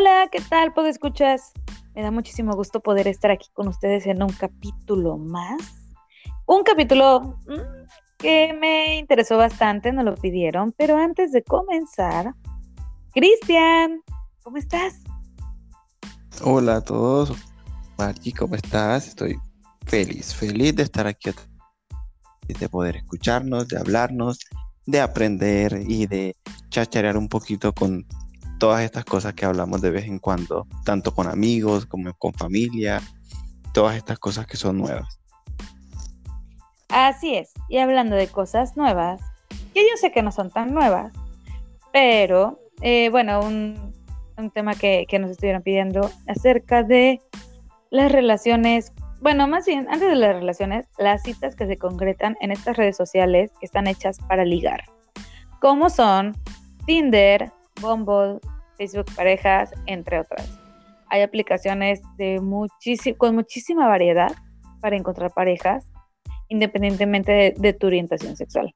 Hola, ¿qué tal? ¿Puedo escuchas? Me da muchísimo gusto poder estar aquí con ustedes en un capítulo más. Un capítulo mm, que me interesó bastante, nos lo pidieron, pero antes de comenzar, Cristian, ¿cómo estás? Hola a todos, Marky, ¿cómo estás? Estoy feliz, feliz de estar aquí, de poder escucharnos, de hablarnos, de aprender y de chacharear un poquito con todas estas cosas que hablamos de vez en cuando, tanto con amigos como con familia, todas estas cosas que son nuevas. Así es, y hablando de cosas nuevas, que yo sé que no son tan nuevas, pero eh, bueno, un, tema que, que, nos estuvieron pidiendo acerca de las relaciones, bueno, más bien, antes de las relaciones, las citas que se concretan en estas redes sociales que están hechas para ligar, como son Tinder, Bumble, Facebook Parejas, entre otras. Hay aplicaciones de con muchísima variedad para encontrar parejas, independientemente de, tu orientación sexual.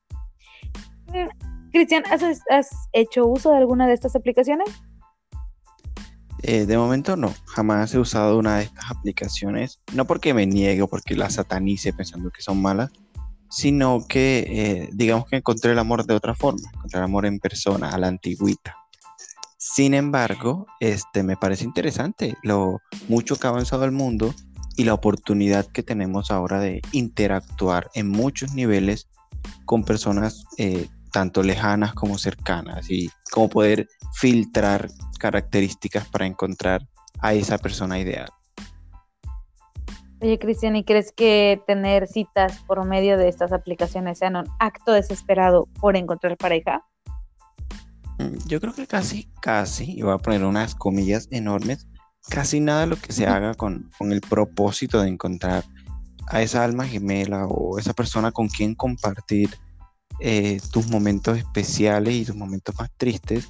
Mm, Cristian, ¿has, hecho uso de alguna de estas aplicaciones? Eh, de momento no, jamás he usado una de estas aplicaciones, no porque me niegue o porque las satanice pensando que son malas, sino que eh, digamos que encontré el amor de otra forma, encontré el amor en persona, a la antigüita. Sin embargo, este, me parece interesante lo mucho que ha avanzado el mundo y la oportunidad que tenemos ahora de interactuar en muchos niveles con personas eh, tanto lejanas como cercanas y como poder filtrar características para encontrar a esa persona ideal. Oye, Cristian, ¿y crees que tener citas por medio de estas aplicaciones sean un acto desesperado por encontrar pareja? Mm, yo creo que casi, casi, y voy a poner unas comillas enormes, casi nada de lo que se haga con, el propósito de encontrar a esa alma gemela o esa persona con quien compartir eh, tus momentos especiales y tus momentos más tristes,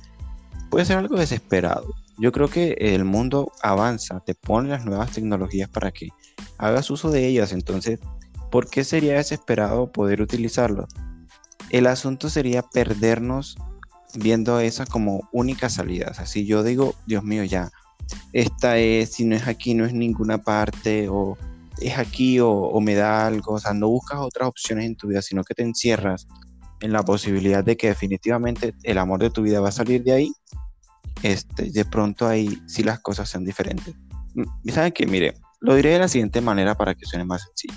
puede ser algo desesperado. Yo creo que el mundo avanza, te pone las nuevas tecnologías para que hagas uso de ellas, entonces, ¿por qué sería desesperado poder utilizarlo? El asunto sería perdernos viendo esa como única salida. O sea, si yo digo, Dios mío, ya, esta es, si no es aquí, no es ninguna parte, o es aquí o, me da algo, o sea, no buscas otras opciones en tu vida, sino que te encierras en la posibilidad de que definitivamente el amor de tu vida va a salir de ahí, este, de pronto ahí sí las cosas sean diferentes. Mm, ¿Saben qué? Mire, lo diré de la siguiente manera para que suene más sencillo.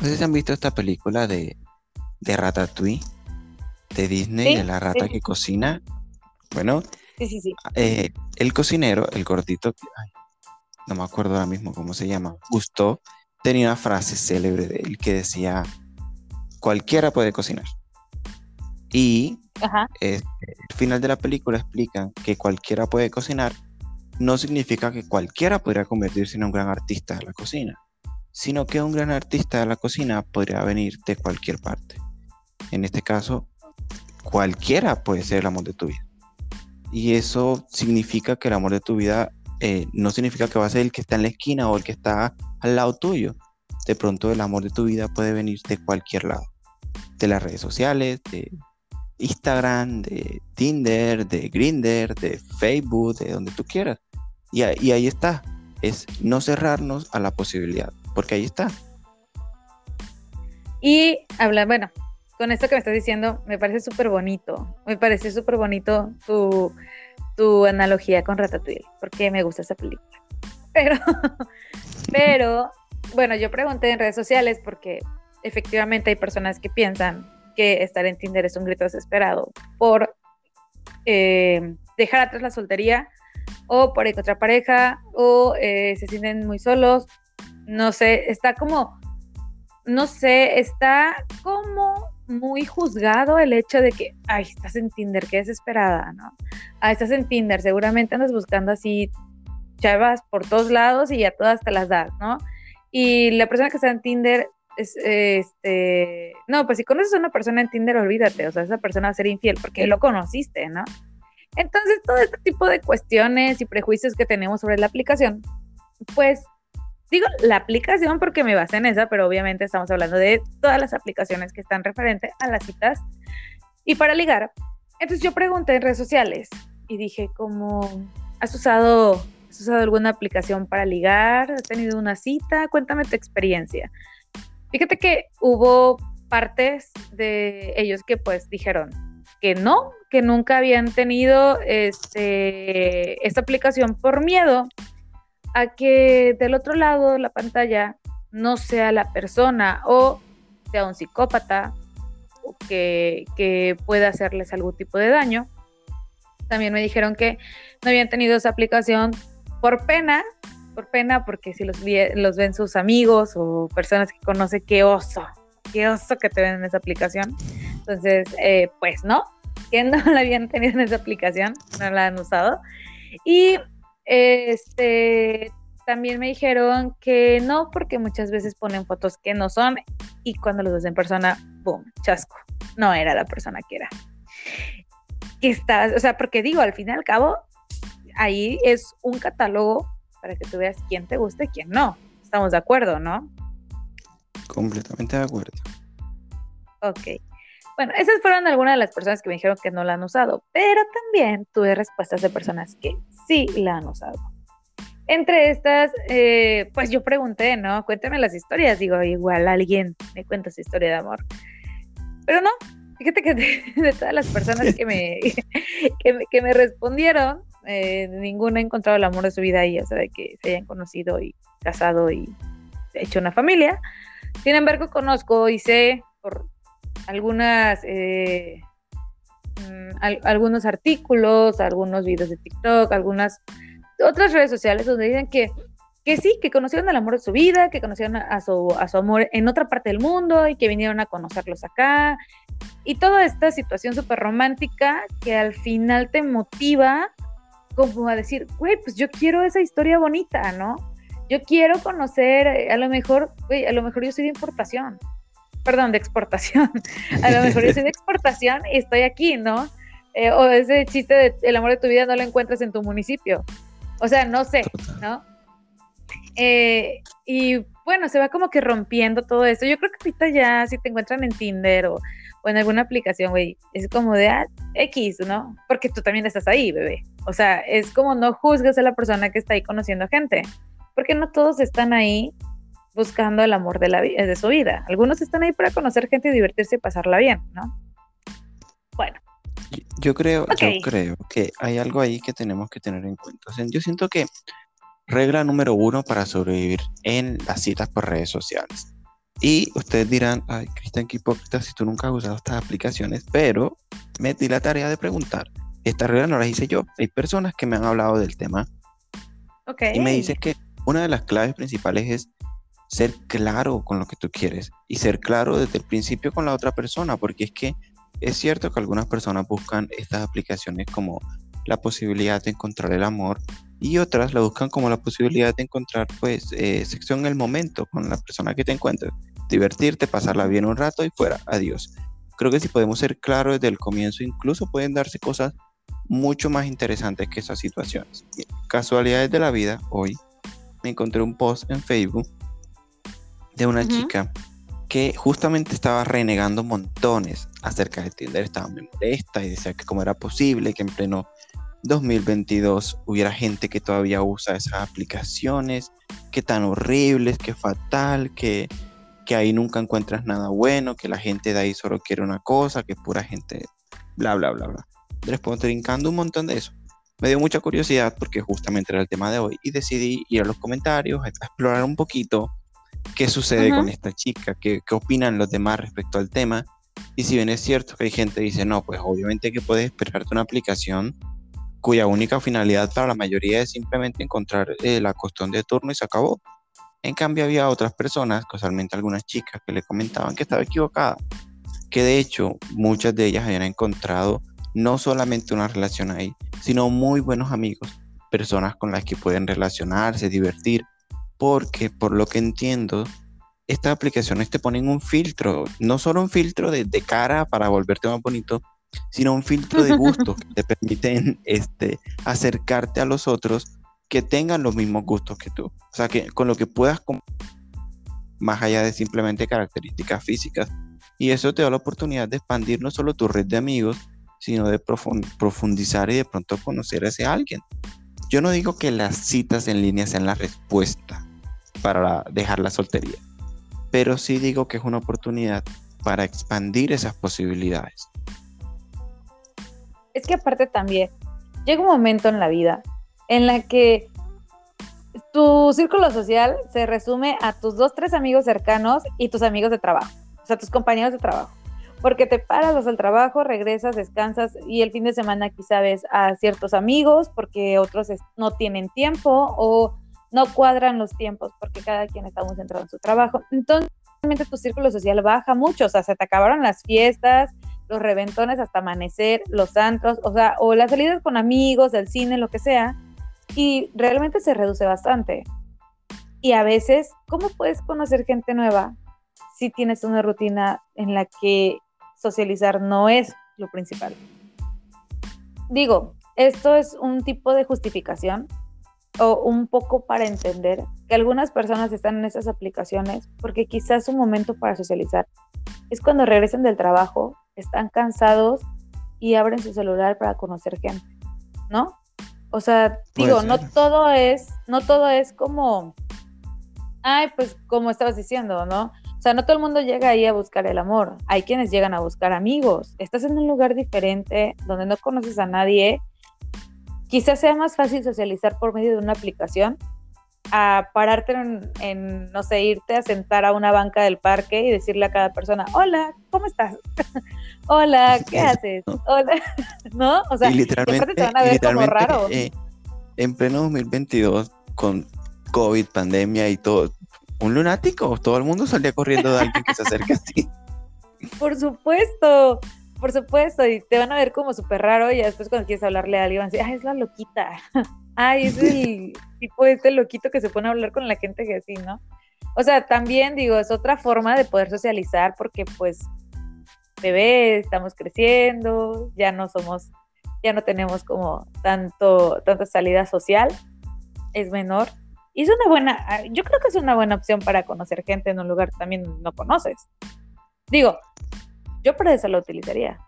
No sé si han visto esta película de, de Ratatouille de Disney, de la rata que cocina. Bueno, eh, el cocinero, el gordito, no me acuerdo ahora mismo cómo se llama, Gusto, tenía una frase célebre de él que decía, cualquiera puede cocinar. Y este, al final de la película explican que cualquiera puede cocinar no significa que cualquiera podría convertirse en un gran artista de la cocina, sino que un gran artista de la cocina podría venir de cualquier parte. En este caso, cualquiera puede ser el amor de tu vida. Y eso significa que el amor de tu vida eh, no significa que va a ser el que está en la esquina o el que está al lado tuyo. De pronto el amor de tu vida puede venir de cualquier lado. De las redes sociales, de Instagram, de Tinder, de Grinder, de Facebook, de donde tú quieras. Y, y ahí está. Es no cerrarnos a la posibilidad, porque ahí está. Y habla, bueno, con esto que me estás diciendo, me parece súper bonito. Me parece súper bonito tu, tu analogía con Ratatouille, porque me gusta esa película. Pero, pero, bueno, yo pregunté en redes sociales porque efectivamente hay personas que piensan que estar en Tinder es un grito desesperado por eh, dejar atrás la soltería o por encontrar pareja o eh, se sienten muy solos. No sé, está como, no sé, está como muy juzgado el hecho de que, ay, estás en Tinder, qué desesperada, ¿no? Ah, estás en Tinder, seguramente andas buscando así chavas por todos lados y a todas te las das, ¿no? Y la persona que está en Tinder es, este, no, pues si conoces a una persona en Tinder, olvídate, o sea, esa persona va a ser infiel porque lo conociste, ¿no? Entonces, todo este tipo de cuestiones y prejuicios que tenemos sobre la aplicación, pues Digo la aplicación porque me basé en esa, pero obviamente estamos hablando de todas las aplicaciones que están referentes a las citas y para ligar. Entonces yo pregunté en redes sociales y dije como, ¿has usado, ¿has usado alguna aplicación para ligar? ¿Has tenido una cita? Cuéntame tu experiencia. Fíjate que hubo partes de ellos que pues dijeron que no, que nunca habían tenido este, esta aplicación por miedo a que del otro lado de la pantalla no sea la persona o sea un psicópata que, que pueda hacerles algún tipo de daño. También me dijeron que no habían tenido esa aplicación por pena, por pena, porque si los, los ven sus amigos o personas que conoce, qué oso, qué oso que te ven en esa aplicación. Entonces, eh, pues no, que no la habían tenido en esa aplicación, no la han usado. Y este también me dijeron que no, porque muchas veces ponen fotos que no son y cuando los ves en persona, boom, chasco. No era la persona que era. Que está, o sea, porque digo, al fin y al cabo, ahí es un catálogo para que tú veas quién te gusta y quién no. Estamos de acuerdo, ¿no? Completamente de acuerdo. Ok. Bueno, esas fueron algunas de las personas que me dijeron que no la han usado, pero también tuve respuestas de personas que sí la han usado. Entre estas, eh, pues yo pregunté, ¿no? Cuéntame las historias. Digo, igual alguien me cuenta su historia de amor. Pero no, fíjate que de, todas las personas que me, que, me respondieron, eh, ninguna ha encontrado el amor de su vida ahí, o sea, de que se hayan conocido y casado y hecho una familia. Sin embargo, conozco y sé por algunas, eh, mm, algunos artículos, algunos videos de TikTok, algunas otras redes sociales donde dicen que, que sí, que conocieron el amor de su vida, que conocieron a su, a su amor en otra parte del mundo y que vinieron a conocerlos acá. Y toda esta situación súper romántica que al final te motiva como a decir, güey, pues yo quiero esa historia bonita, ¿no? Yo quiero conocer, eh, a lo mejor, güey, a lo mejor yo soy de importación, perdón, de exportación, a lo mejor yo soy de exportación y estoy aquí, ¿no? Eh, o ese chiste de el amor de tu vida no lo encuentras en tu municipio. O sea, no sé, ¿no? Eh, y bueno, se va como que rompiendo todo eso. Yo creo que ahorita ya, si te encuentran en Tinder o, en alguna aplicación, güey, es como de ah, X, ¿no? Porque tú también estás ahí, bebé. O sea, es como no juzgues a la persona que está ahí conociendo gente, porque no todos están ahí buscando el amor de, la, de su vida. Algunos están ahí para conocer gente y divertirse y pasarla bien, ¿no? Bueno, yo creo, yo creo que hay algo ahí que tenemos que tener en cuenta. yo siento que regla número uno para sobrevivir en las citas por redes sociales. Y ustedes dirán, ay, Cristian, qué hipócrita si tú nunca has usado estas aplicaciones, pero me di la tarea de preguntar. Esta regla no la hice yo. Hay personas que me han hablado del tema. Y me dicen que una de las claves principales es ser claro con lo que tú quieres y ser claro desde el principio con la otra persona, porque es que es cierto que algunas personas buscan estas aplicaciones como la posibilidad de encontrar el amor y otras la buscan como la posibilidad de encontrar pues eh, sexo en el momento con la persona que te encuentres, divertirte, pasarla bien un rato y fuera, adiós. Creo que si podemos ser claros desde el comienzo, incluso pueden darse cosas mucho más interesantes que esas situaciones. Casualidades de la vida, hoy me encontré un post en Facebook de una chica que justamente estaba renegando montones acerca de Tinder, estaba muy molesta y decía que cómo era posible que en pleno 2022 hubiera gente que todavía usa esas aplicaciones, que tan horribles, que fatal, que, que ahí nunca encuentras nada bueno, que la gente de ahí solo quiere una cosa, que pura gente, bla, bla, bla, bla. Después brincando un montón de eso. Me dio mucha curiosidad porque justamente era el tema de hoy y decidí ir a los comentarios, a explorar un poquito qué sucede con esta chica, ¿Qué, qué opinan los demás respecto al tema. Y si bien es cierto que hay gente que dice, no, pues obviamente que puedes esperarte una aplicación cuya única finalidad para la mayoría es simplemente encontrar eh, la costón de turno y se acabó. En cambio había otras personas, casualmente algunas chicas, que le comentaban que estaba equivocada, que de hecho muchas de ellas habían encontrado no solamente una relación ahí, sino muy buenos amigos, personas con las que pueden relacionarse, divertir, porque por lo que entiendo, estas aplicaciones te ponen un filtro, no solo un filtro de, cara para volverte más bonito, sino un filtro de gustos que te permiten este, acercarte a los otros que tengan los mismos gustos que tú. O sea, que con lo que puedas, más allá de simplemente características físicas. Y eso te da la oportunidad de expandir no solo tu red de amigos, sino de profundizar y de pronto conocer a ese alguien. yo no digo que las citas en línea sean la respuesta para dejar la soltería, pero sí digo que es una oportunidad para expandir esas posibilidades. Es que aparte también llega un momento en la vida en la que tu círculo social se resume a tus dos, tres amigos cercanos y tus amigos de trabajo, o sea, tus compañeros de trabajo. Porque te paras, vas al trabajo, regresas, descansas y el fin de semana quizá ves a ciertos amigos porque otros no tienen tiempo o no cuadran los tiempos porque cada quien está muy centrado en su trabajo. Entonces, realmente tu círculo social baja mucho, o sea, se te acabaron las fiestas, los reventones hasta amanecer, los antros, o sea, o las salidas con amigos, el cine, lo que sea, y realmente se reduce bastante. Y a veces, ¿cómo puedes conocer gente nueva si tienes una rutina en la que socializar no es lo principal? Digo, esto es un tipo de justificación o un poco para entender que algunas personas están en esas aplicaciones porque quizás su momento para socializar es cuando regresen del trabajo, están cansados y abren su celular para conocer gente, ¿no? O sea, digo, no todo es, no todo es como, ay, pues como estabas diciendo, ¿no? O sea, no todo el mundo llega ahí a buscar el amor. Hay quienes llegan a buscar amigos. Estás en un lugar diferente donde no conoces a nadie. Quizás sea más fácil socializar por medio de una aplicación a pararte en, no sé, irte a sentar a una banca del parque y decirle a cada persona, hola, ¿cómo estás? hola, ¿qué haces? Hola, ¿no? O sea, y literalmente, te van a ver como raro. Eh, en pleno 2022, con COVID, pandemia y todo, un lunático, todo el mundo salía corriendo de alguien que se acerca a ti. Por supuesto, por supuesto, y te van a ver como súper raro y después cuando quieres hablarle a alguien van a decir, ah, es la loquita. Ay, es el tipo este loquito que se pone a hablar con la gente que así, ¿no? O sea, también digo, es otra forma de poder socializar porque pues bebé, estamos creciendo, ya no somos, ya no tenemos como tanto, tanta salida social, es menor. Y es una buena, ah, yo creo que es una buena opción para conocer gente en un lugar que también no conoces. Digo, yo para eso lo utilizaría.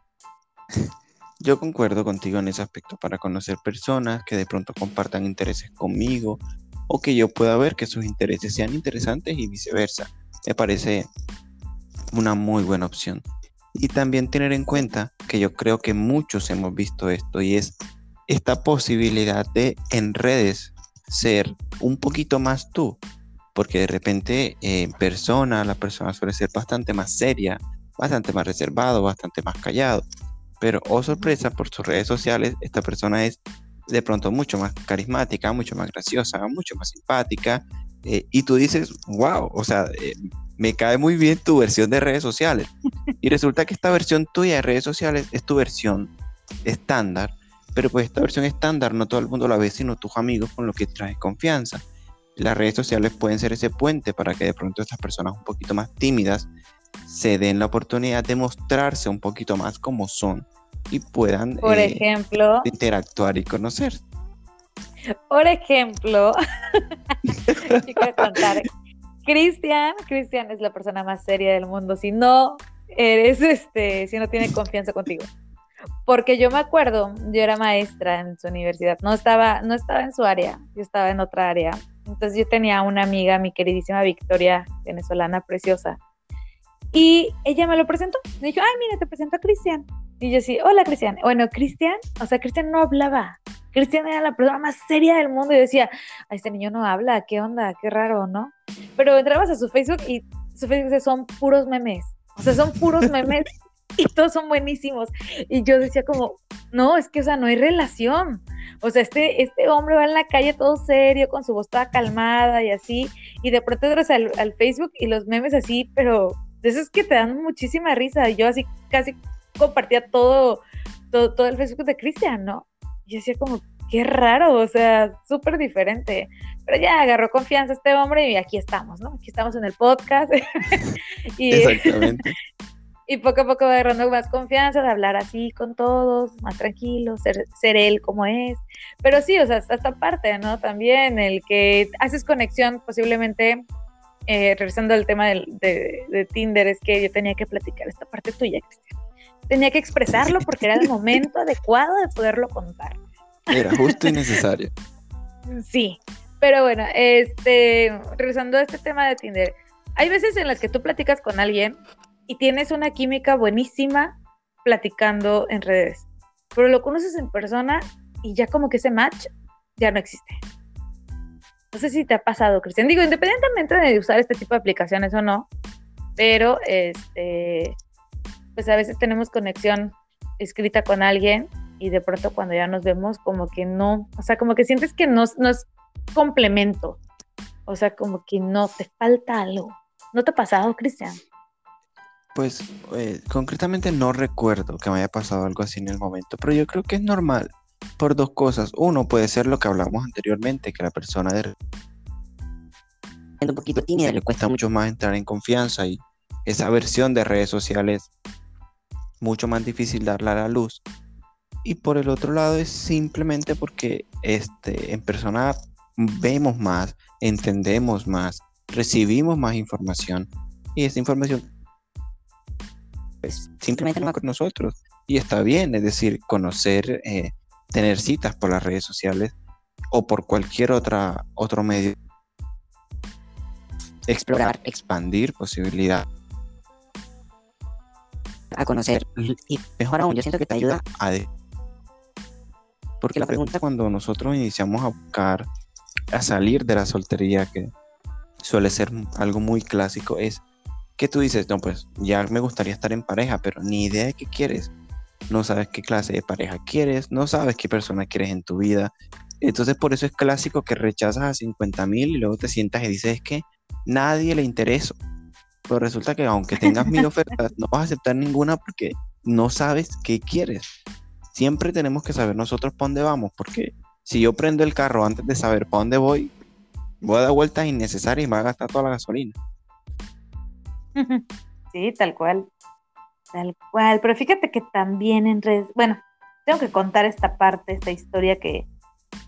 Yo concuerdo contigo en ese aspecto para conocer personas que de pronto compartan intereses conmigo o que yo pueda ver que sus intereses sean interesantes y viceversa. Me parece una muy buena opción. Y también tener en cuenta que yo creo que muchos hemos visto esto y es esta posibilidad de en redes ser un poquito más tú, porque de repente en persona la persona suele ser bastante más seria, bastante más reservado, bastante más callado. Pero, oh sorpresa, por sus redes sociales, esta persona es de pronto mucho más carismática, mucho más graciosa, mucho más simpática. Eh, y tú dices, wow, o sea, eh, me cae muy bien tu versión de redes sociales. Y resulta que esta versión tuya de redes sociales es tu versión estándar. Pero pues esta versión estándar no todo el mundo la ve, sino tus amigos con lo que trae confianza. Las redes sociales pueden ser ese puente para que de pronto estas personas un poquito más tímidas se den la oportunidad de mostrarse un poquito más como son y puedan por eh, ejemplo interactuar y conocer. Por ejemplo. Cristian, Cristian es la persona más seria del mundo. Si no eres, este, si no tiene confianza contigo. Porque yo me acuerdo, yo era maestra en su universidad, no estaba, no estaba en su área, yo estaba en otra área. Entonces yo tenía una amiga, mi queridísima Victoria, venezolana preciosa, y ella me lo presentó. Me dijo, ay, mira, te presento a Cristian. Y yo sí, hola Cristian. Bueno, Cristian, o sea, Cristian no hablaba. Cristian era la persona más seria del mundo y decía, este niño no habla, qué onda, qué raro, ¿no? Pero entrabas a su Facebook y su Facebook son puros memes. O sea, son puros memes y todos son buenísimos. Y yo decía como, no, es que, o sea, no hay relación. O sea, este, este hombre va en la calle todo serio, con su voz toda calmada y así, y de pronto entras al, al Facebook y los memes así, pero de esos que te dan muchísima risa. Yo así casi compartía todo, todo, el Facebook de Cristian, ¿no? Y decía como, qué raro, o sea, súper diferente. Pero ya agarró confianza este hombre y aquí estamos, ¿no? Aquí estamos en el podcast. y, Exactamente. y poco a poco va agarrando más confianza de hablar así con todos, más tranquilo, ser, ser él como es. Pero sí, o sea, hasta esta parte, ¿no? También el que haces conexión posiblemente eh, regresando al tema de, Tinder, es que yo tenía que platicar esta parte tuya, Cristian. Tenía que expresarlo porque era el momento adecuado de poderlo contar. Era justo y necesario. Sí, pero bueno, este, regresando a este tema de Tinder, hay veces en las que tú platicas con alguien y tienes una química buenísima platicando en redes, pero lo conoces en persona y ya como que ese match ya no existe. No sé si te ha pasado, Cristian. Digo, independientemente de usar este tipo de aplicaciones o no, pero este, pues a veces tenemos conexión escrita con alguien y de pronto cuando ya nos vemos como que no, o sea, como que sientes que no, no es complemento, o sea, como que no te falta algo. ¿No te ha pasado, Cristian? Pues eh, concretamente no recuerdo que me haya pasado algo así en el momento, pero yo creo que es normal por dos cosas. Uno puede ser lo que hablamos anteriormente, que la persona de un poquito tímida le cuesta mucho más entrar en confianza y esa versión de redes sociales mucho más difícil darla a la luz. Y por el otro lado es simplemente porque este, en persona vemos más, entendemos más, recibimos más información y esa información pues, simplemente no con nosotros. Y está bien, es decir, conocer, eh, tener citas por las redes sociales o por cualquier otra, otro medio. Explorar, expandir posibilidades a conocer. Y mejor aún, yo siento que te ayuda a... Porque la pregunta cuando nosotros iniciamos a buscar, a salir de la soltería, que suele ser algo muy clásico, es que tú dices, no, pues ya me gustaría estar en pareja, pero ni idea de qué quieres. No sabes qué clase de pareja quieres, no sabes qué persona quieres en tu vida. Entonces por eso es clásico que rechazas a 50 mil y luego te sientas y dices, es que nadie le interesa. Pero resulta que aunque tengas mil ofertas, no vas a aceptar ninguna porque no sabes qué quieres. Siempre tenemos que saber nosotros para dónde vamos, porque si yo prendo el carro antes de saber para dónde voy, voy a dar vueltas innecesarias y me va a gastar toda la gasolina. Sí, tal cual. Tal cual. Pero fíjate que también en redes, bueno, tengo que contar esta parte, esta historia que,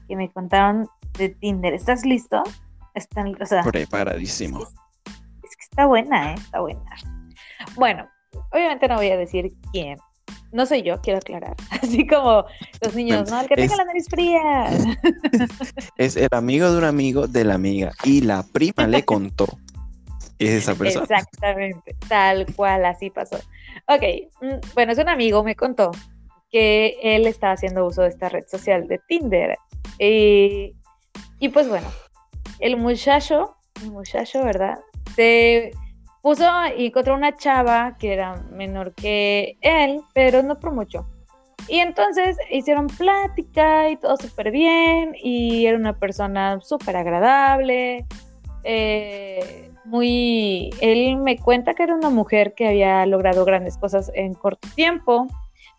que me contaron de Tinder. ¿Estás listo? Están, o sea, Preparadísimo está buena, ¿eh? Está buena. Bueno, obviamente no voy a decir quién. No soy yo, quiero aclarar. Así como los niños, ¿no? El que tenga la nariz fría. Es el amigo de un amigo de la amiga. Y la prima le contó. Es esa persona. Exactamente, tal cual, así pasó. Ok, mm, bueno, es un amigo, me contó que él estaba haciendo uso de esta red social de Tinder. Y, y pues bueno, el muchacho, el muchacho, ¿verdad? se puso y encontró una chava que era menor que él, pero no por mucho. Y entonces hicieron plática y todo súper bien y era una persona súper agradable. Eh, muy, él me cuenta que era una mujer que había logrado grandes cosas en corto tiempo.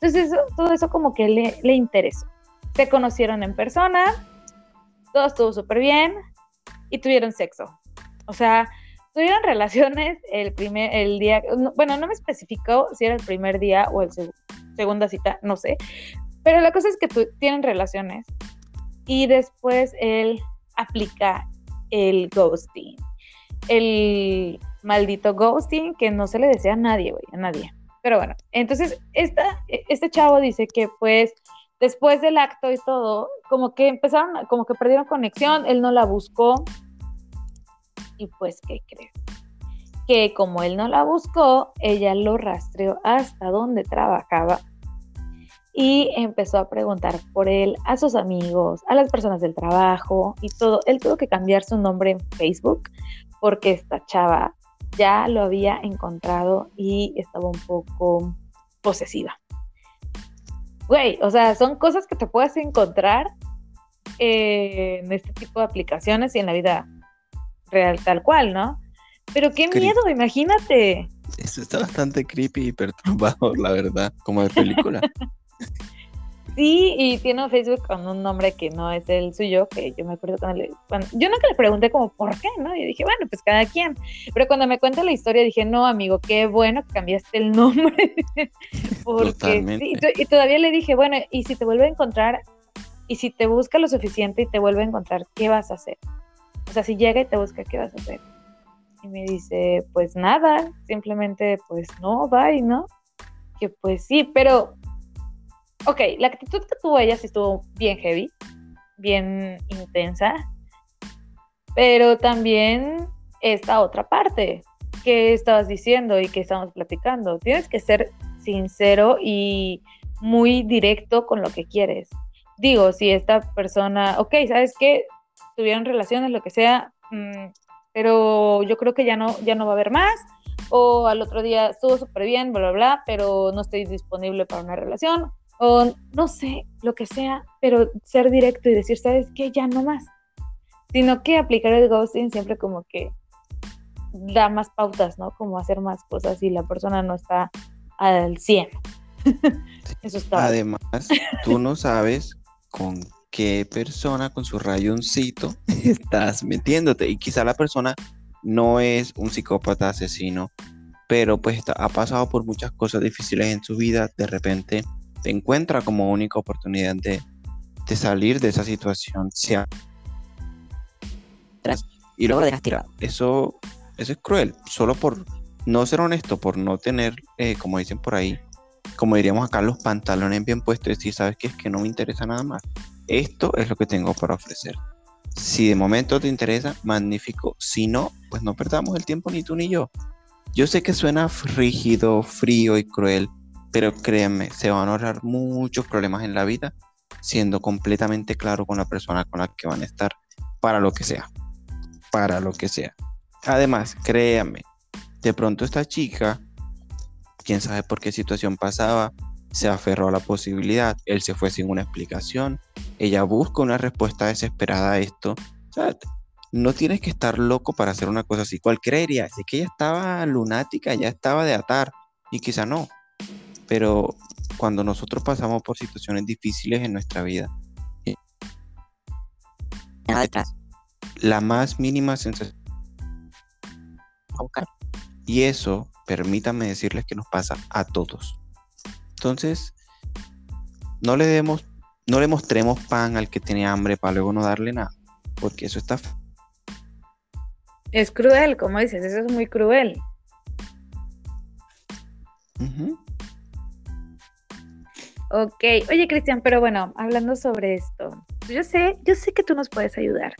Entonces todo eso como que le, le interesó. Se conocieron en persona, todo estuvo súper bien y tuvieron sexo. O sea, tuvieron relaciones el primer, el día, bueno, no me especificó si era el primer día o el segunda cita, no sé, pero la cosa es que tienen relaciones y después él aplica el ghosting, el maldito ghosting que no se le desea a nadie, güey, a nadie. Pero bueno, entonces esta, este chavo dice que pues después del acto y todo, como que empezaron, como que perdieron conexión, él no la buscó, y pues, ¿qué crees? Que como él no la buscó, ella lo rastreó hasta donde trabajaba y empezó a preguntar por él a sus amigos, a las personas del trabajo y todo. Él tuvo que cambiar su nombre en Facebook porque esta chava ya lo había encontrado y estaba un poco posesiva. Güey, o sea, son cosas que te puedes encontrar en este tipo de aplicaciones y en la vida real tal cual, ¿no? Pero qué miedo, imagínate. Eso está bastante creepy y perturbador, la verdad, como de película. sí, y tiene un Facebook con un nombre que no es el suyo, que yo me acuerdo cuando le... yo nunca le pregunté como, ¿por qué? ¿no? Y dije, bueno, pues cada quien. Pero cuando me cuenta la historia dije, no, amigo, qué bueno que cambiaste el nombre. Porque sí, y todavía le dije, bueno, y si te vuelve a encontrar, y si te busca lo suficiente y te vuelve a encontrar, ¿qué vas a hacer? O sea, si llega y te busca, ¿qué vas a hacer? Y me dice, pues nada, simplemente pues no, bye, ¿no? Que pues sí, pero, ok, la actitud que tuvo ella sí estuvo bien heavy, bien intensa, pero también esta otra parte que estabas diciendo y que estamos platicando. Tienes que ser sincero y muy directo con lo que quieres. Digo, si esta persona, ok, ¿sabes qué? Tuvieron relaciones, lo que sea, mm, pero yo creo que ya no, ya no va a haber más, o al otro día estuvo súper bien, bla, bla, bla, pero no estoy disponible para una relación, o no sé, lo que sea, pero ser directo y decir, ¿sabes qué? Ya no más. Sino que aplicar el ghosting siempre como que da más pautas, ¿no? Como hacer más cosas y la persona no está al 100. Eso está. Además, tú no sabes con qué persona con su rayoncito estás metiéndote y quizá la persona no es un psicópata asesino, pero pues ha pasado por muchas cosas difíciles en su vida, de repente te encuentra como única oportunidad de, de salir de esa situación. Y luego dejas tirado. Eso eso es cruel, solo por no ser honesto, por no tener, eh, como dicen por ahí, como diríamos acá, los pantalones bien puestos y decir, ¿sabes qué? Es que no me interesa nada más. Esto es lo que tengo para ofrecer. Si de momento te interesa, magnífico. Si no, pues no perdamos el tiempo ni tú ni yo. Yo sé que suena rígido, frío y cruel, pero créanme, se van a ahorrar muchos problemas en la vida siendo completamente claro con la persona con la que van a estar para lo que sea. Para lo que sea. Además, créame, de pronto esta chica, quién sabe por qué situación pasaba, se aferró a la posibilidad, él se fue sin una explicación, ella busca una respuesta desesperada a esto. no tienes que estar loco para hacer una cosa así. Cualquiera diría, es que ella estaba lunática, ya estaba de atar, y quizá no. Pero cuando nosotros pasamos por situaciones difíciles en nuestra vida, la más mínima sensación y eso, permítanme decirles que nos pasa a todos. Entonces, no le demos, no le mostremos pan al que tiene hambre para luego no darle nada, porque eso está es cruel, como dices, eso es muy cruel. Ok, oye Cristian, pero bueno, hablando sobre esto, yo sé, yo sé que tú nos puedes ayudar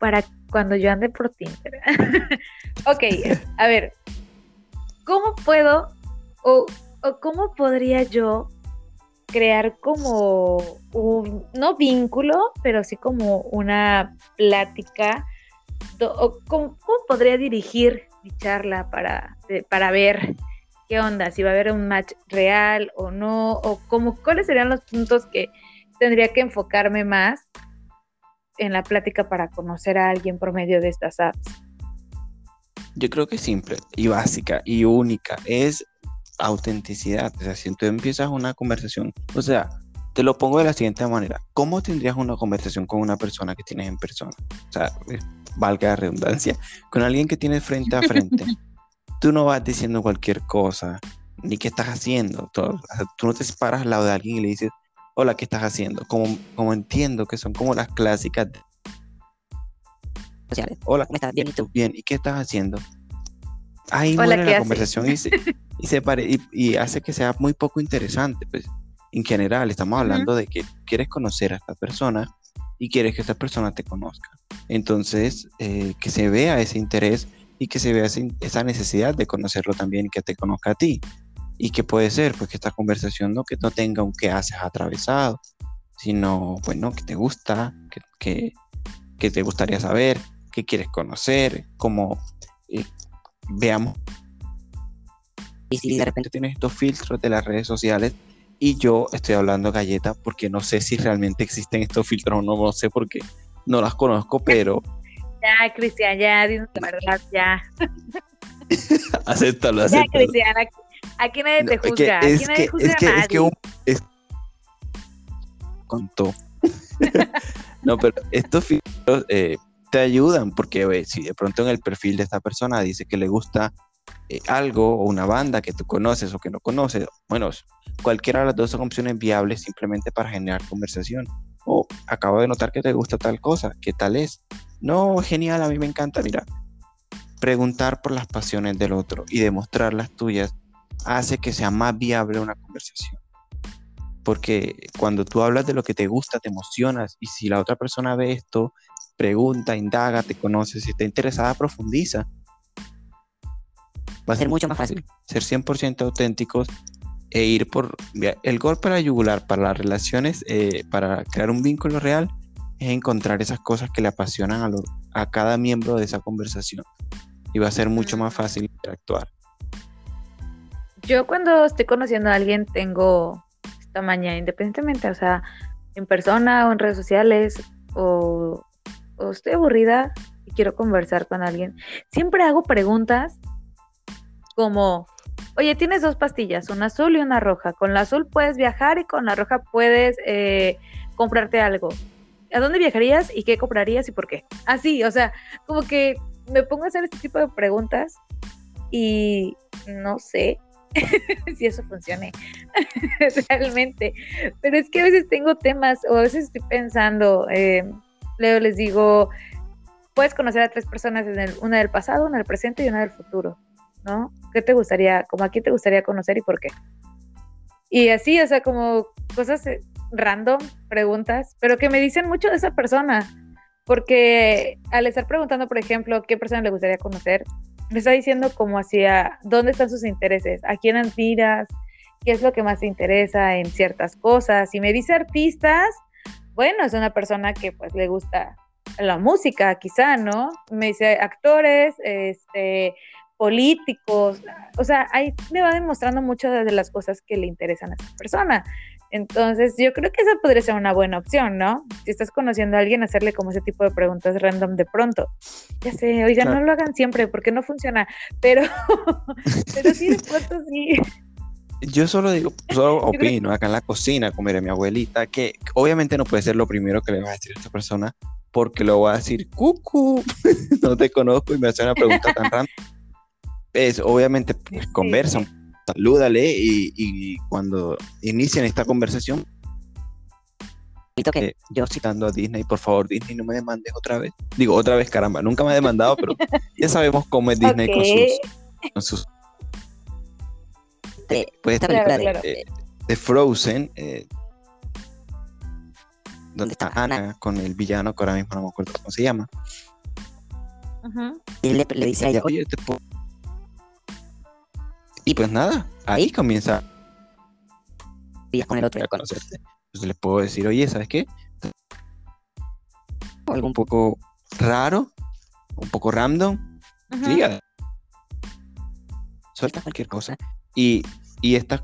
para cuando yo ande por Tinder. ok, a ver, ¿cómo puedo o, cómo podría yo crear como un, no vínculo, pero sí como una plática? O cómo, podría dirigir mi charla para, para ver qué onda, si va a haber un match real o no, o cómo, cuáles serían los puntos que tendría que enfocarme más en la plática para conocer a alguien por medio de estas apps? Yo creo que es simple y básica y única. Es autenticidad. O sea, si tú empiezas una conversación, o sea, te lo pongo de la siguiente manera. ¿Cómo tendrías una conversación con una persona que tienes en persona? O sea, valga la redundancia, con alguien que tienes frente a frente. tú no vas diciendo cualquier cosa, ni qué estás haciendo. Tú, tú no te paras al lado de alguien y le dices, hola, ¿qué estás haciendo? Como, como entiendo que son como las clásicas sociales. Hola, ¿cómo estás? Bien, ¿y tú? Bien, ¿y qué estás haciendo? Ahí muere la conversación y se, y, se pare, y, hace que sea muy poco interesante. Pues en general, estamos hablando de que quieres conocer a esta persona y quieres que esta persona te conozca. Entonces, eh, que se vea ese interés y que se vea esa necesidad de conocerlo también que te conozca a ti. ¿Y qué puede ser? Pues que esta conversación no que no tenga un qué haces atravesado, sino, bueno, que te gusta, que, que, te gustaría saber, que quieres conocer, como eh, veamos. Y si de repente tienes estos filtros de las redes sociales y yo estoy hablando galleta porque no sé si realmente existen estos filtros o no, no sé porque no las conozco, pero... Ya, Cristian, ya, dinos la verdad, ya. acéptalo, acéptalo. Ya, Cristian, Aquí nadie te juzga. Aquí nadie juzga es que, a nadie. Es que un, contó. no, pero estos filtros eh, te ayudan porque si de pronto en el perfil de esta persona dice que le gusta eh, algo o una banda que tú conoces o que no conoces, bueno, cualquiera de las dos son opciones viables simplemente para generar conversación. O acabo de notar que te gusta tal cosa, ¿qué tal es? No, genial, a mí me encanta, mira, preguntar por las pasiones del otro y demostrar las tuyas hace que sea más viable una conversación. porque cuando tú hablas de lo que te gusta, te emocionas, y si la otra persona ve esto, pregunta, indaga, te conoce, si está interesada, profundiza. Va a ser mucho más fácil ser 100% auténticos e ir por el golpe a la yugular para las relaciones, eh, para crear un vínculo real, es encontrar esas cosas que le apasionan a, a cada miembro de esa conversación. Y va a ser mucho más fácil interactuar. Yo cuando estoy conociendo a alguien tengo esta mañana, independientemente, o sea, en persona o en redes sociales, o, estoy aburrida y quiero conversar con alguien, siempre hago preguntas como, oye, tienes dos pastillas, una azul y una roja. Con la azul puedes viajar y con la roja puedes eh, comprarte algo. ¿A dónde viajarías y qué comprarías y por qué? Así, o sea, como que me pongo a hacer este tipo de preguntas y no sé si eso funcione realmente. Pero es que a veces tengo temas o a veces estoy pensando, eh, luego les digo, puedes conocer a tres personas, en el, una del pasado, una del presente y una del futuro. ¿no? ¿Qué te gustaría, como a quién te gustaría conocer y por qué? Y así, o sea, como cosas eh, random, preguntas, pero que me dicen mucho de esa persona, porque al estar preguntando, por ejemplo, qué persona le gustaría conocer, me está diciendo como hacia dónde están sus intereses, a quién admiras, qué es lo que más te interesa en ciertas cosas. Y me dice artistas, bueno, es una persona que pues le gusta la música, quizá, ¿no? Me dice actores, este, políticos, o sea, ahí me va demostrando muchas de las cosas que le interesan a esa persona. Entonces, yo creo que esa podría ser una buena opción, ¿no? Si estás conociendo a alguien, hacerle como ese tipo de preguntas random de pronto. Ya sé, oigan, no lo hagan siempre porque no funciona, pero, pero sí, de pronto sí. Yo solo digo, solo opino acá en la cocina, como era mi abuelita, que obviamente no puede ser lo primero que le va a decir a esta persona, porque lo va a decir, cucu, no te conozco y me hace una pregunta tan random es obviamente pues, conversan, salúdale y, cuando inician esta conversación, que yo citando a Disney, por favor, Disney, no me demandes otra vez. Digo, otra vez, caramba, nunca me ha demandado, pero ya sabemos cómo es Disney con sus. Eh, pues esta película de, Frozen, eh, donde está Ana con el villano, que ahora mismo no me acuerdo cómo se llama. Y le, dice a ella, oye, te puedo y pues nada, ahí comienza y con el otro a conocerte. Entonces le puedo decir, oye, ¿sabes qué? Algo un poco raro, un poco random. Diga. Suelta cualquier cosa. Y, y esta.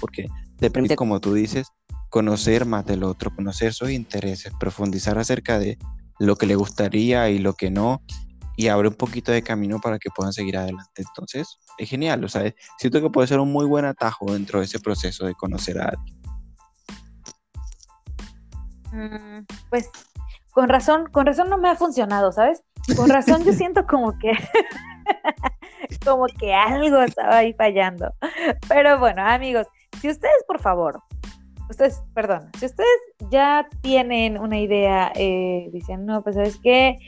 Porque te permite, como tú dices, conocer más del otro, conocer sus intereses, profundizar acerca de lo que le gustaría y lo que no, y abre un poquito de camino para que puedan seguir adelante. Entonces, es genial, o sea, siento que puede ser un muy buen atajo dentro de ese proceso de conocer a alguien. Mm, pues con razón, con razón no me ha funcionado, ¿sabes? Con razón yo siento como que como que algo estaba ahí fallando. Pero bueno, amigos, si ustedes, por favor, ustedes, perdón, si ustedes ya tienen una idea, eh, dicen, no, pues sabes qué,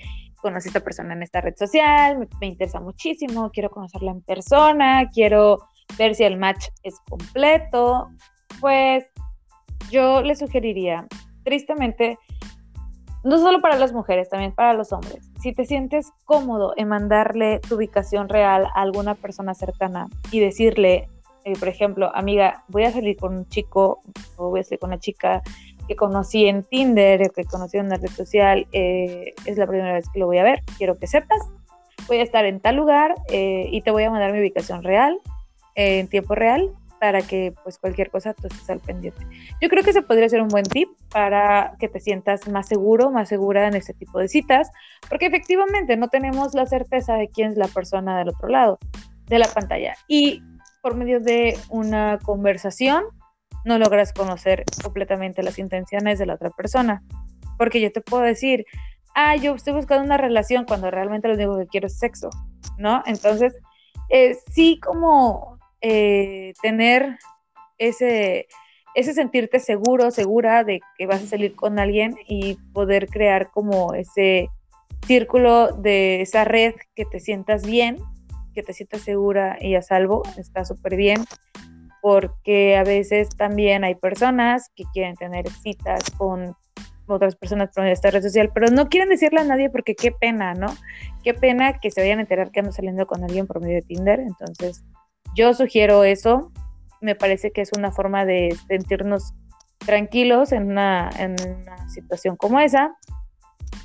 conocí a esta persona en esta red social, me, interesa muchísimo, quiero conocerla en persona, quiero ver si el match es completo, pues yo le sugeriría, tristemente, no solo para las mujeres, también para los hombres, si te sientes cómodo en mandarle tu ubicación real a alguna persona cercana y decirle, eh, por ejemplo, amiga, voy a salir con un chico o voy a salir con una chica que conocí en Tinder, que conocí en una red social, eh, es la primera vez que lo voy a ver, quiero que sepas. Voy a estar en tal lugar eh, y te voy a mandar mi ubicación real, eh, en tiempo real, para que pues cualquier cosa tú estés al pendiente. Yo creo que ese podría ser un buen tip para que te sientas más seguro, más segura en este tipo de citas, porque efectivamente no tenemos la certeza de quién es la persona del otro lado de la pantalla. Y por medio de una conversación no logras conocer completamente las intenciones de la otra persona. Porque yo te puedo decir, ah, yo estoy buscando una relación cuando realmente lo único que quiero es sexo, ¿no? Entonces, eh, sí como eh, tener ese, ese sentirte seguro, segura de que vas a salir con alguien y poder crear como ese círculo de esa red que te sientas bien, que te sientas segura y a salvo, está súper bien porque a veces también hay personas que quieren tener citas con otras personas por esta red social, pero no quieren decirle a nadie porque qué pena, ¿no? Qué pena que se vayan a enterar que ando saliendo con alguien por medio de Tinder. Entonces, yo sugiero eso. Me parece que es una forma de sentirnos tranquilos en una, en una situación como esa.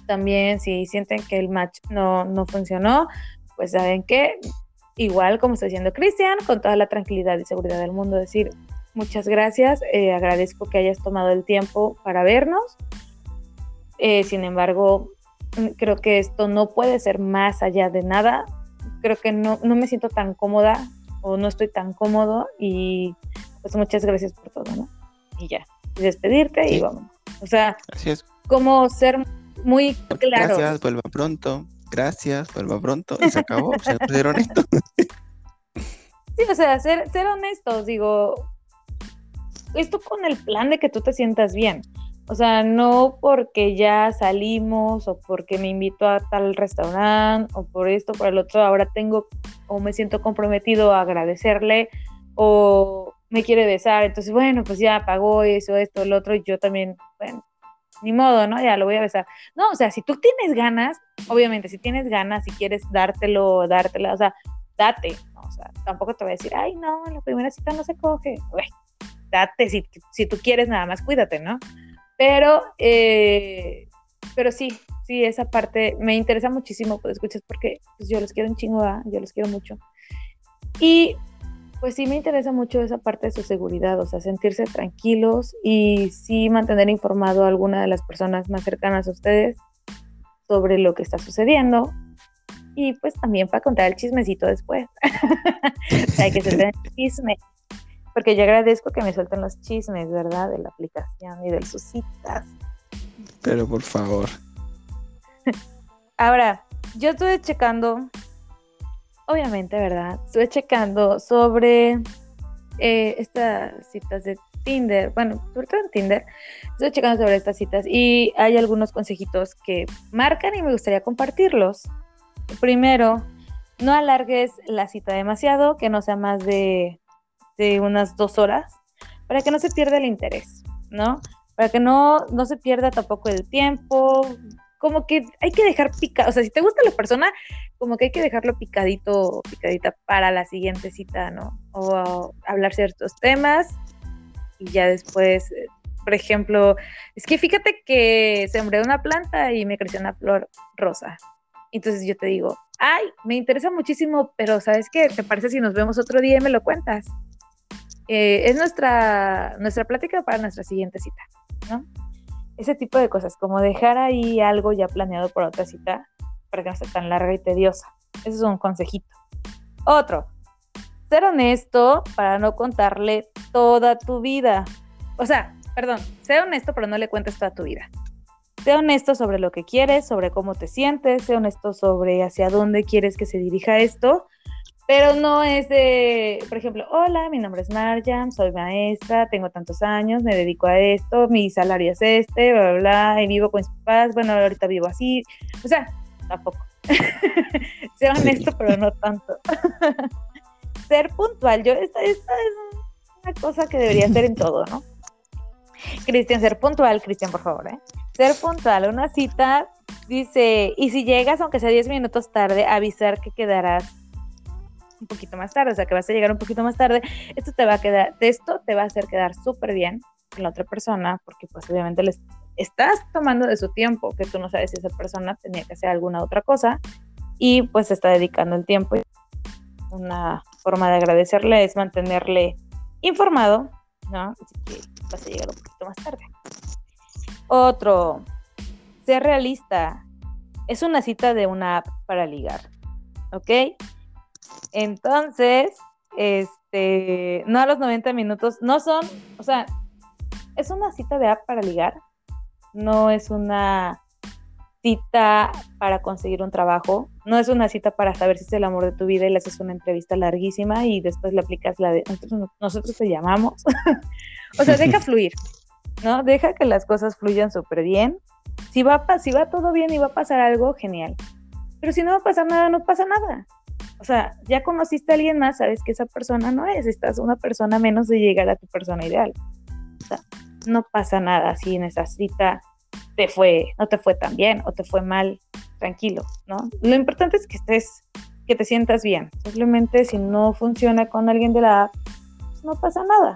También si sienten que el match no, no funcionó, pues saben que igual como está diciendo Cristian, con toda la tranquilidad y seguridad del mundo, decir muchas gracias, eh, agradezco que hayas tomado el tiempo para vernos. Eh, sin embargo, mm, creo que esto no puede ser más allá de nada. Creo que no, no me siento tan cómoda o no estoy tan cómodo y pues muchas gracias por todo, ¿no? Y ya, y despedirte y vamos. O sea, como ser muy claro. Gracias, vuelva pronto gracias, vuelva pronto y se acabó, o sea, ser honesto. Sí, o sea, ser, ser honestos, digo, esto con el plan de que tú te sientas bien. O sea, no porque ya salimos o porque me invito a tal restaurante o por esto, por el otro, ahora tengo o me siento comprometido a agradecerle o me quiere besar, entonces bueno, pues ya pagó eso, esto, el otro, y yo también, bueno, ni modo, ¿no? Ya lo voy a besar. No, o sea, si tú tienes ganas, obviamente, si tienes ganas, si quieres dártelo, dártela, o sea, date, ¿no? O sea, tampoco te voy a decir, ay, no, la primera cita no se coge. date, si, si tú quieres nada más, cuídate, ¿no? Pero, eh, pero sí, sí, esa parte me interesa muchísimo, pues escuchas, porque pues, yo los quiero un chingo, yo los quiero mucho. Y pues sí me interesa mucho esa parte de su seguridad, o sea, sentirse tranquilos y sí mantener informado a alguna de las personas más cercanas a ustedes sobre lo que está sucediendo y pues también para contar el chismecito después. Hay que soltar el chisme, porque yo agradezco que me suelten los chismes, ¿verdad? De la aplicación y de sus citas. Pero por favor. Ahora, yo estuve checando obviamente, ¿verdad? Estuve checando sobre eh, estas citas de Tinder, bueno, sobre todo en Tinder, estuve checando sobre estas citas y hay algunos consejitos que marcan y me gustaría compartirlos. Primero, no alargues la cita demasiado, que no sea más de, de unas dos horas, para que no se pierda el interés, ¿no? Para que no, no se pierda tampoco el tiempo, como que hay que dejar picado, o sea, si te gusta la persona, como que hay que dejarlo picadito, picadita para la siguiente cita, ¿no? O hablar ciertos temas y ya después, eh, por ejemplo, es que fíjate que sembré una planta y me creció una flor rosa. Entonces yo te digo, ay, me interesa muchísimo, pero ¿sabes qué? ¿Te parece si nos vemos otro día y me lo cuentas? Eh, es nuestra, nuestra plática para nuestra siguiente cita, ¿no? Ese tipo de cosas, como dejar ahí algo ya planeado por otra cita para que no sea tan larga y tediosa. Eso es un consejito. Otro, ser honesto para no contarle toda tu vida. O sea, perdón, sé honesto pero no le cuentes toda tu vida. Sé honesto sobre lo que quieres, sobre cómo te sientes, sé honesto sobre hacia dónde quieres que se dirija esto pero no es de, por ejemplo, hola, mi nombre es Marjam, soy maestra, tengo tantos años, me dedico a esto, mi salario es este, bla, bla, bla, y vivo con mis papás, bueno, ahorita vivo así. O sea, tampoco. Ser honesto, pero no tanto. ser puntual, yo, esta, esta es una cosa que debería ser en todo, ¿no? Cristian, ser puntual, Cristian, por favor, ¿eh? Ser puntual, una cita dice, y si llegas, aunque sea 10 minutos tarde, avisar que quedarás un poquito más tarde, o sea que vas a llegar un poquito más tarde, esto te va a quedar, esto te va a hacer quedar súper bien con la otra persona, porque pues obviamente les estás tomando de su tiempo, que tú no sabes si esa persona tenía que hacer alguna otra cosa, y pues está dedicando el tiempo. Una forma de agradecerle es mantenerle informado, ¿no? Así que vas a llegar un poquito más tarde. Otro, ser realista. Es una cita de una app para ligar, ¿ok? Entonces, este, no a los 90 minutos, no son, o sea, es una cita de app para ligar, no es una cita para conseguir un trabajo, no es una cita para saber si es el amor de tu vida y le haces una entrevista larguísima y después le aplicas la de nosotros, nosotros te llamamos. o sea, deja fluir, ¿no? Deja que las cosas fluyan súper bien. Si va, si va todo bien y va a pasar algo, genial. Pero si no va a pasar nada, no pasa nada. O sea, ya conociste a alguien más, sabes que esa persona no es, estás una persona menos de llegar a tu persona ideal. O sea, no pasa nada si en esa cita te fue, no te fue tan bien o te fue mal, tranquilo, ¿no? Lo importante es que estés, que te sientas bien. Simplemente si no funciona con alguien de la app, pues no pasa nada.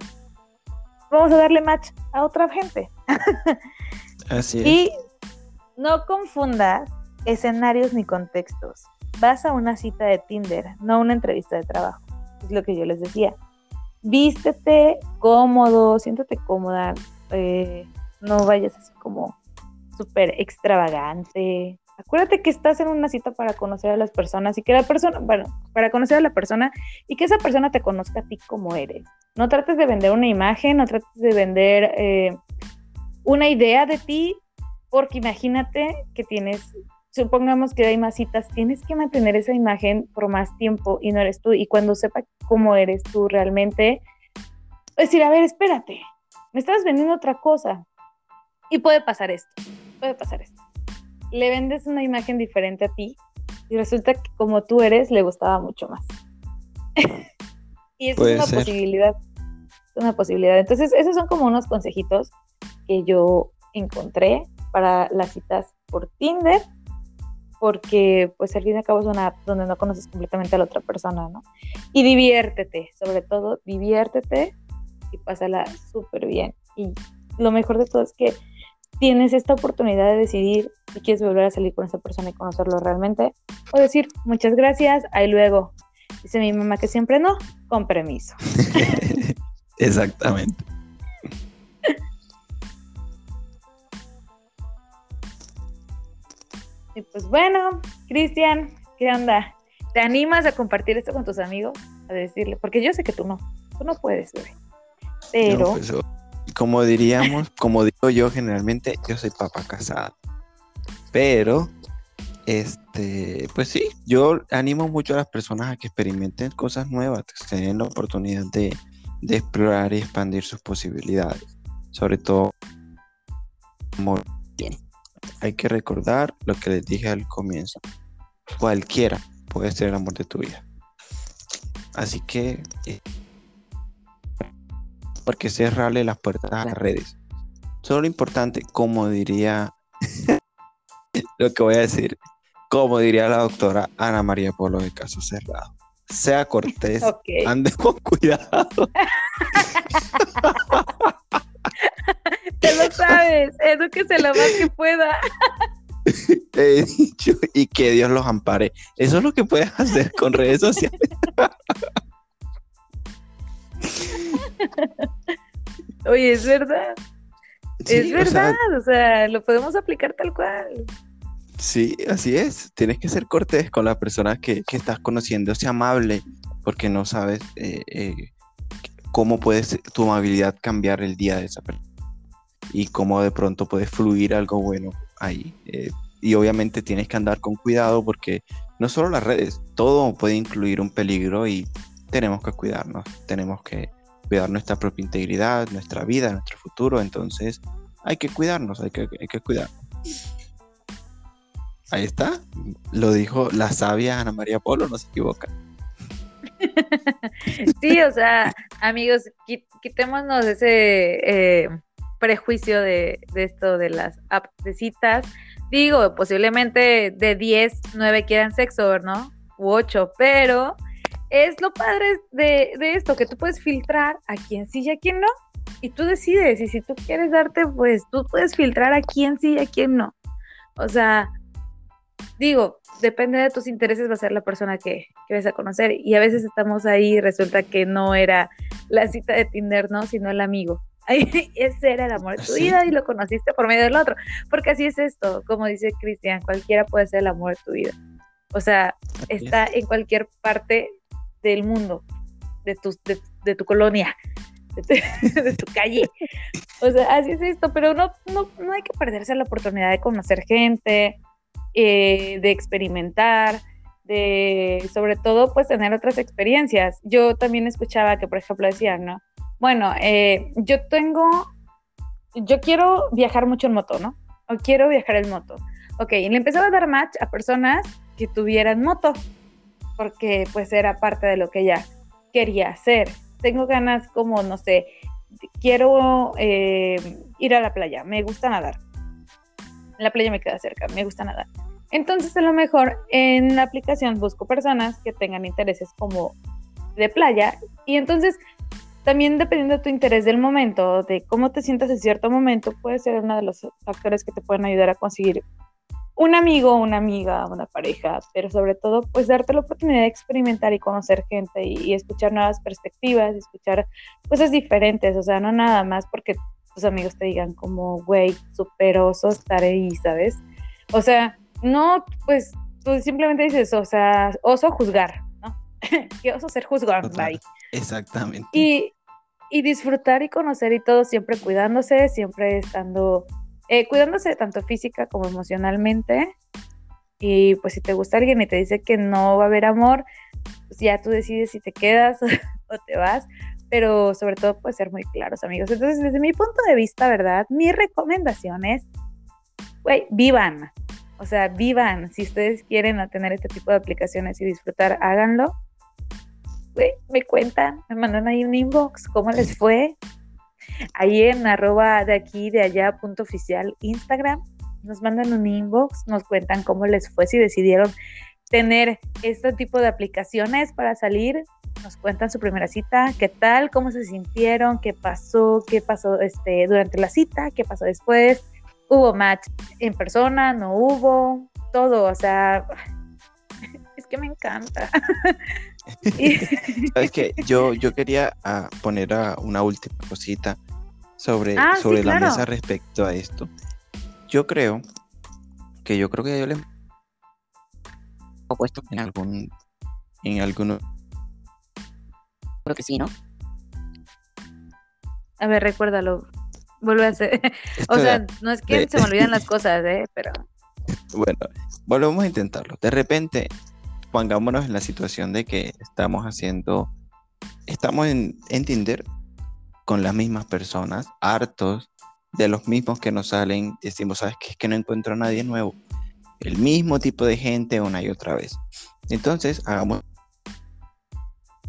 Vamos a darle match a otra gente. Así es. Y no confundas escenarios ni contextos. Vas a una cita de Tinder, no a una entrevista de trabajo. Es lo que yo les decía. Vístete cómodo, siéntate cómoda. eh, no vayas así como súper extravagante. Acuérdate que estás en una cita para conocer a las personas y que la persona, bueno, para conocer a la persona y que esa persona te conozca a ti como eres. No trates de vender una imagen, no trates de vender eh, una idea de ti, porque imagínate que tienes, supongamos que hay más citas, tienes que mantener esa imagen por más tiempo y no eres tú. Y cuando sepa cómo eres tú realmente, decir, a ver, espérate, me estás vendiendo otra cosa. Y puede pasar esto, puede pasar esto. Le vendes una imagen diferente a ti y resulta que como tú eres, le gustaba mucho más. y eso Puede es una ser. posibilidad. Es una posibilidad. Entonces, esos son como unos consejitos que yo encontré para las citas por Tinder, porque pues al fin y al cabo es una app donde no conoces completamente a la otra persona, ¿no? Y diviértete, sobre todo, diviértete y pásala súper bien. Y lo mejor de todo es que tienes esta oportunidad de decidir si quieres volver a salir con esa persona y conocerlo realmente, o decir muchas gracias, ahí luego. Dice mi mamá que siempre no, con permiso. Exactamente. Y pues bueno, Cristian, ¿qué onda? ¿Te animas a compartir esto con tus amigos? A decirle, porque yo sé que tú no, tú no puedes, bebé. Pero, No, pues, como diríamos, como digo yo generalmente, yo soy papá casado. Pero, este, pues sí, yo animo mucho a las personas a que experimenten cosas nuevas, que den la oportunidad de, de explorar y expandir sus posibilidades. Sobre todo, amor. Hay que recordar lo que les dije al comienzo. Cualquiera puede ser el amor de tu vida. Así que eh, porque cerrarle las puertas a las redes. Solo importante, como diría lo que voy a decir, como diría la doctora Ana María Polo de Caso Cerrado. Sea cortés, ande con cuidado. Te lo sabes, edúquese lo más que pueda. Te he dicho, y que Dios los ampare. Eso es lo que puedes hacer con redes sociales. Oye, es verdad, Sí, es o sea, verdad, o sea, lo podemos aplicar tal cual. Sí, así es. Tienes que ser cortés con la persona que, que estás conociendo, sea amable, porque no sabes eh, eh, cómo puede tu amabilidad cambiar el día de esa persona y cómo de pronto puede fluir algo bueno ahí. Eh, y obviamente tienes que andar con cuidado porque no solo las redes, todo puede incluir un peligro y tenemos que cuidarnos, tenemos que cuidar nuestra propia integridad, nuestra vida, nuestro futuro, entonces hay que cuidarnos, hay que, hay que cuidarnos. Ahí está. Lo dijo la sabia Ana María Polo, no se equivoca. Sí, o sea, amigos, qui- quitémonos ese eh, prejuicio de, esto de las apps de citas. Digo, posiblemente de 10, 9 quieran sexo, ¿no? U 8, pero es lo padre de, de esto, que tú puedes filtrar a quién sí y a quién no. Y tú decides, y si tú quieres darte, pues tú puedes filtrar a quién sí y a quién no. O sea, digo, depende de tus intereses, va a ser la persona que, que vas a conocer. Y a veces estamos ahí y resulta que no era la cita de Tinder, ¿no? Sino el amigo. Ese era el amor de tu Sí. vida y lo conociste por medio del otro. Porque así es esto, como dice Cristian, cualquiera puede ser el amor de tu vida. O sea, Así está en cualquier parte del mundo, de tu, de, de tu colonia, de tu, de tu calle. O sea, así es esto, pero no, no, no hay que perderse la oportunidad de conocer gente, eh, de experimentar, de sobre todo pues tener otras experiencias. Yo también escuchaba que, por ejemplo, decían, ¿no? Bueno, eh, yo tengo, yo quiero viajar mucho en moto, ¿no? O quiero viajar en moto. Ok, y le empezaba a dar match a personas que tuvieran moto. porque pues era parte de lo que ella quería hacer. Tengo ganas como, no sé, quiero eh, ir a la playa, me gusta nadar. La playa me queda cerca, me gusta nadar. Entonces, a lo mejor en la aplicación busco personas que tengan intereses como de playa y entonces también dependiendo de tu interés del momento, de cómo te sientas en cierto momento, puede ser uno de los factores que te pueden ayudar a conseguir un amigo, una amiga, una pareja, pero sobre todo, pues darte la oportunidad de experimentar y conocer gente y, escuchar nuevas perspectivas, escuchar cosas diferentes, o sea, no nada más porque tus amigos te digan como, güey, super oso estar ahí, ¿sabes? O sea, no, pues tú simplemente dices, o sea, oso juzgar, ¿no? ¿Qué oso ser juzgar? Bye. Exactamente. Y, y disfrutar y conocer y todo siempre cuidándose, siempre estando eh, cuidándose tanto física como emocionalmente. Y pues si te gusta alguien y te dice que no va a haber amor, pues ya tú decides si te quedas o te vas, pero sobre todo puede ser muy claros, amigos. Entonces, desde mi punto de vista, ¿verdad? Mi recomendación es, güey, vivan. O sea, vivan. Si ustedes quieren tener este tipo de aplicaciones y disfrutar, háganlo. Me cuentan, me mandan ahí un inbox, ¿cómo les fue? ahí en arroba de aquí, de allá, punto oficial Instagram, nos mandan un inbox, nos cuentan cómo les fue, si decidieron tener este tipo de aplicaciones para salir, nos cuentan su primera cita, qué tal, cómo se sintieron, qué pasó, qué pasó este, durante la cita, qué pasó después, hubo match en persona, no hubo, todo, o sea, es que me encanta. Sabes que yo, yo quería ah, poner una última cosita sobre, ah, sobre la mesa respecto a esto. Yo creo que yo creo que yo le he puesto en algún en alguno creo que sí, ¿no? A ver, recuérdalo. Vuelve a hacer. o sea, no es que se me olvidan las cosas, ¿eh? Pero. Bueno, volvemos a intentarlo. De repente, pongámonos en la situación de que estamos haciendo, estamos en, Tinder con las mismas personas, hartos de los mismos que nos salen, decimos, ¿sabes qué? Es que no encuentro a nadie nuevo. El mismo tipo de gente una y otra vez. Entonces, hagamos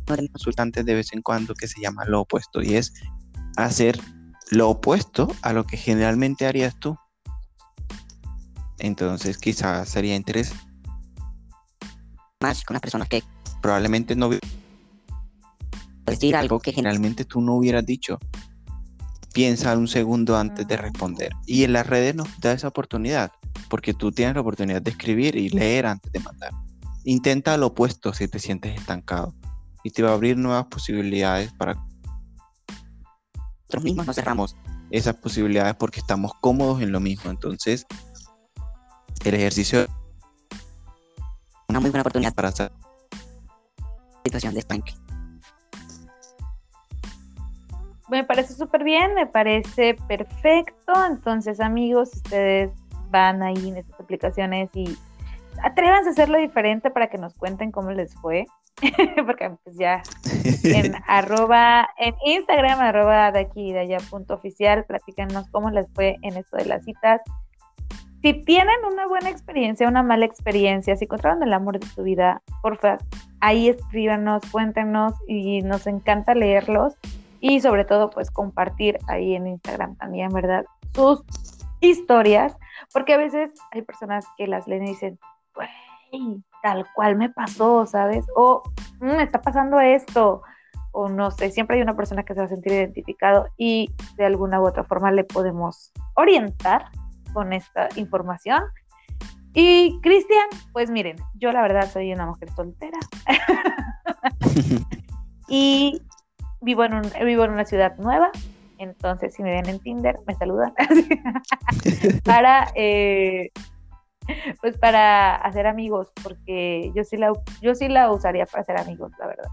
consultantes de vez en cuando que se llama lo opuesto y es hacer lo opuesto a lo que generalmente harías tú. Entonces, quizás sería interesante más con las personas que probablemente no decir algo que generalmente tú no hubieras dicho. Piensa un segundo antes de responder. Y en las redes nos da esa oportunidad, porque tú tienes la oportunidad de escribir y leer antes de mandar. Intenta lo opuesto si te sientes estancado y te va a abrir nuevas posibilidades para nosotros mismos nos cerramos esas posibilidades porque estamos cómodos en lo mismo. Entonces, el ejercicio una muy buena oportunidad para hacer situación de estanque. Me parece súper bien, me parece perfecto. Entonces, amigos, ustedes van ahí en estas aplicaciones y atrévanse a hacerlo diferente para que nos cuenten cómo les fue. Porque pues ya en arroba, en Instagram, arroba de aquí y de allá punto oficial, platícanos cómo les fue en esto de las citas si tienen una buena experiencia, una mala experiencia, si encontraron el amor de su vida, por favor, ahí escríbanos, cuéntenos y nos encanta leerlos y sobre todo pues compartir ahí en Instagram también, ¿verdad? Sus historias, porque a veces hay personas que las leen y dicen, güey, tal cual me pasó, ¿sabes? O mm, me está pasando esto, o no sé, siempre hay una persona que se va a sentir identificado y de alguna u otra forma le podemos orientar con esta información. Y Cristian, pues miren, yo la verdad soy una mujer soltera. y vivo en, un, vivo en una ciudad nueva. Entonces, si me ven en Tinder, me saludan. para, eh, pues para hacer amigos, porque yo sí, la, yo sí la usaría para hacer amigos, la verdad.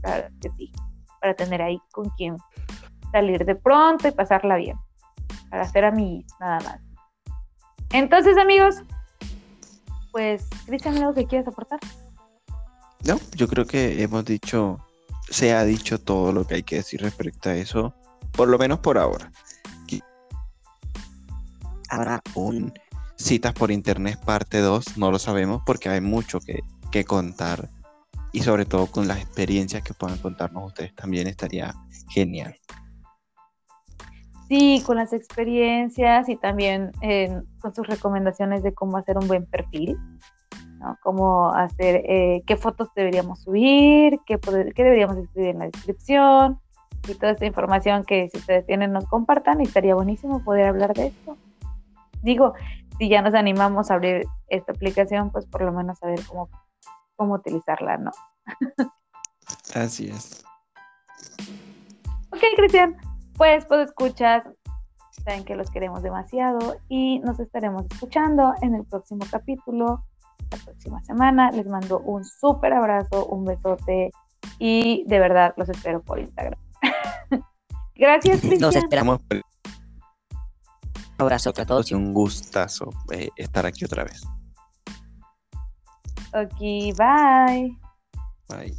Claro que sí. Para tener ahí con quien salir de pronto y pasarla bien. Para hacer amigos, nada más. Entonces, amigos, pues, Cristian, ¿algo que quieres aportar? No, yo creo que hemos dicho, se ha dicho todo lo que hay que decir respecto a eso, por lo menos por ahora. Habrá un citas por internet parte 2, no lo sabemos porque hay mucho que, que contar y sobre todo con las experiencias que puedan contarnos ustedes también estaría genial. Sí, con las experiencias y también eh, con sus recomendaciones de cómo hacer un buen perfil, ¿no? Cómo hacer, eh, qué fotos deberíamos subir, qué, poder- qué deberíamos escribir en la descripción y toda esta información que si ustedes tienen nos compartan y estaría buenísimo poder hablar de esto. Digo, si ya nos animamos a abrir esta aplicación, pues por lo menos saber cómo, cómo utilizarla, ¿no? Así es. Ok, Cristian, pues pues escuchas, saben que los queremos demasiado y nos estaremos escuchando en el próximo capítulo, la próxima semana. Les mando un súper abrazo, un besote y de verdad los espero por Instagram. Gracias, Cristian. esperamos. Esperamos Un abrazo a todos. y un gustazo eh, estar aquí otra vez. Ok, bye. Bye.